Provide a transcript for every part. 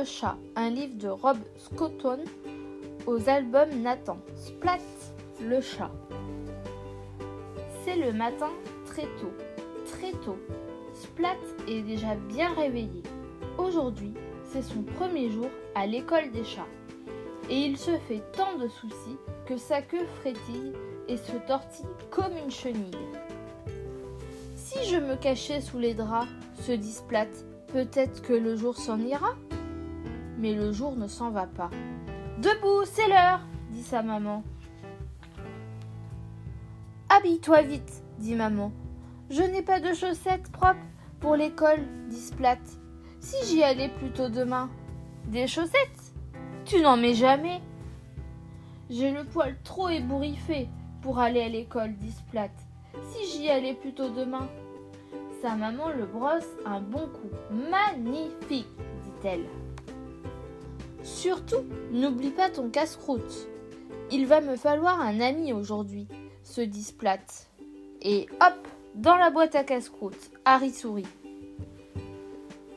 Le chat, un livre de Rob Scotton aux albums Nathan. Splat, le chat. C'est le matin très tôt, très tôt. Splat est déjà bien réveillé. Aujourd'hui, c'est son premier jour à l'école des chats. Et il se fait tant de soucis que sa queue frétille et se tortille comme une chenille. Si je me cachais sous les draps, se dit Splat, peut-être que le jour s'en ira. Mais le jour ne s'en va pas. Debout, c'est l'heure, dit sa maman. Habille-toi vite, dit maman. Je n'ai pas de chaussettes propres pour l'école, dit Splat. Si j'y allais plus tôt demain. Des chaussettes? Tu n'en mets jamais. J'ai le poil trop ébouriffé pour aller à l'école, dit Splat. Si j'y allais plus tôt demain. Sa maman le brosse un bon coup. Magnifique, dit-elle. Surtout, n'oublie pas ton casse-croûte. Il va me falloir un ami aujourd'hui, se dit Splat. Et hop, dans la boîte à casse-croûte, Harry sourit.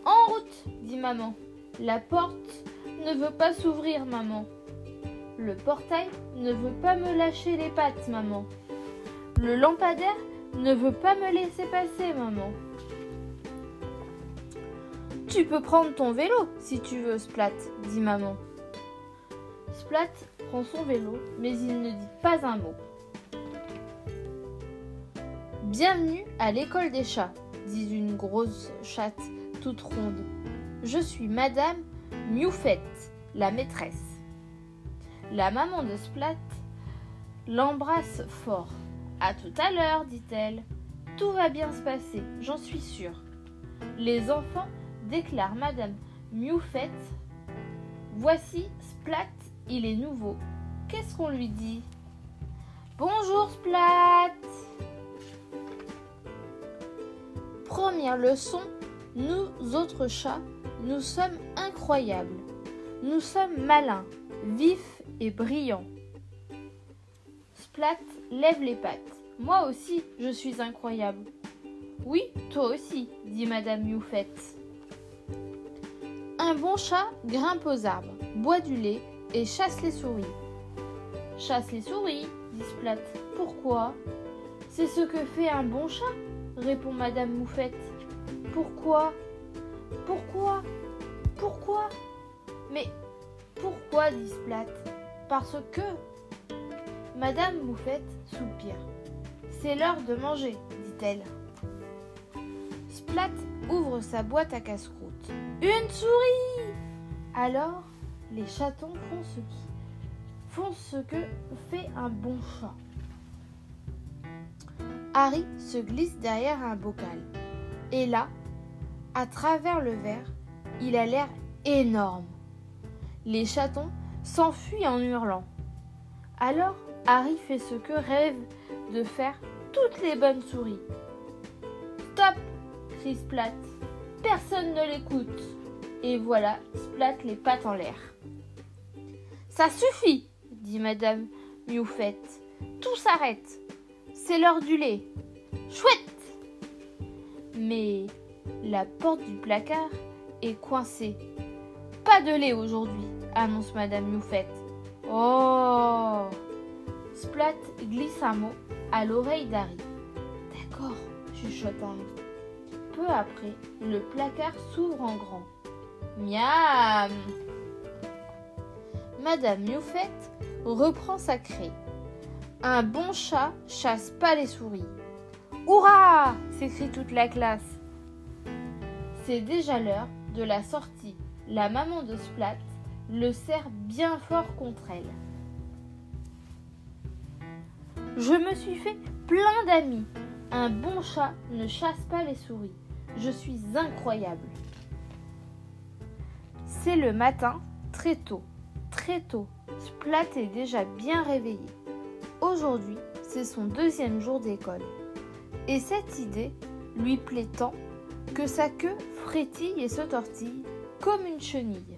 En route, dit maman. La porte ne veut pas s'ouvrir, maman. Le portail ne veut pas me lâcher les pattes, maman. Le lampadaire ne veut pas me laisser passer, maman. Tu peux prendre ton vélo si tu veux, Splat, dit maman. Splat prend son vélo, mais il ne dit pas un mot. Bienvenue à l'école des chats, dit une grosse chatte toute ronde. Je suis Madame Mioufette, la maîtresse. La maman de Splat l'embrasse fort. À tout à l'heure, dit-elle. Tout va bien se passer, j'en suis sûre. Les enfants déclarent Madame Mioufette. Voici Splat, il est nouveau. Qu'est-ce qu'on lui dit? Bonjour Splat Première leçon, nous autres chats, nous sommes incroyables. Nous sommes malins, vifs et brillants. Splat lève les pattes. Moi aussi, je suis incroyable. Oui, toi aussi, dit Madame Youfette. Un bon chat grimpe aux arbres, boit du lait et chasse les souris. Chasse les souris, dit Splat. Pourquoi? C'est ce que fait un bon chat, répond Madame Moufette. Pourquoi? Pourquoi? Pourquoi? Mais pourquoi dit Splat? Parce que. Madame Moufette soupire. C'est l'heure de manger, dit-elle. Splat ouvre sa boîte à casse-croûte. Une souris Alors, les chatons font ce qui font ce que fait un bon chat. Harry se glisse derrière un bocal. Et là, à travers le verre, il a l'air énorme. Les chatons s'enfuient en hurlant. Alors, Harry fait ce que rêvent de faire toutes les bonnes souris. Stop crie Splat. Personne ne l'écoute. Et voilà, Splat les pattes en l'air. Ça suffit, dit Madame Mioufette. Tout s'arrête. C'est l'heure du lait. Chouette Mais la porte du placard est coincée. Pas de lait aujourd'hui, annonce Madame Mioufette. Oh Splat glisse un mot à l'oreille d'Harry. D'accord, chuchote Harry. Peu après, le placard s'ouvre en grand. Miam Madame Mioufette reprend sa craie. Un bon chat chasse pas les souris. Hurrah s'écrie toute la classe. C'est déjà l'heure de la sortie. La maman de Splat le serre bien fort contre elle. Je me suis fait plein d'amis. Un bon chat ne chasse pas les souris. Je suis incroyable. C'est le matin, très tôt, très tôt. Splat est déjà bien réveillé. Aujourd'hui, c'est son deuxième jour d'école. Et cette idée lui plaît tant que sa queue frétille et se tortille comme une chenille.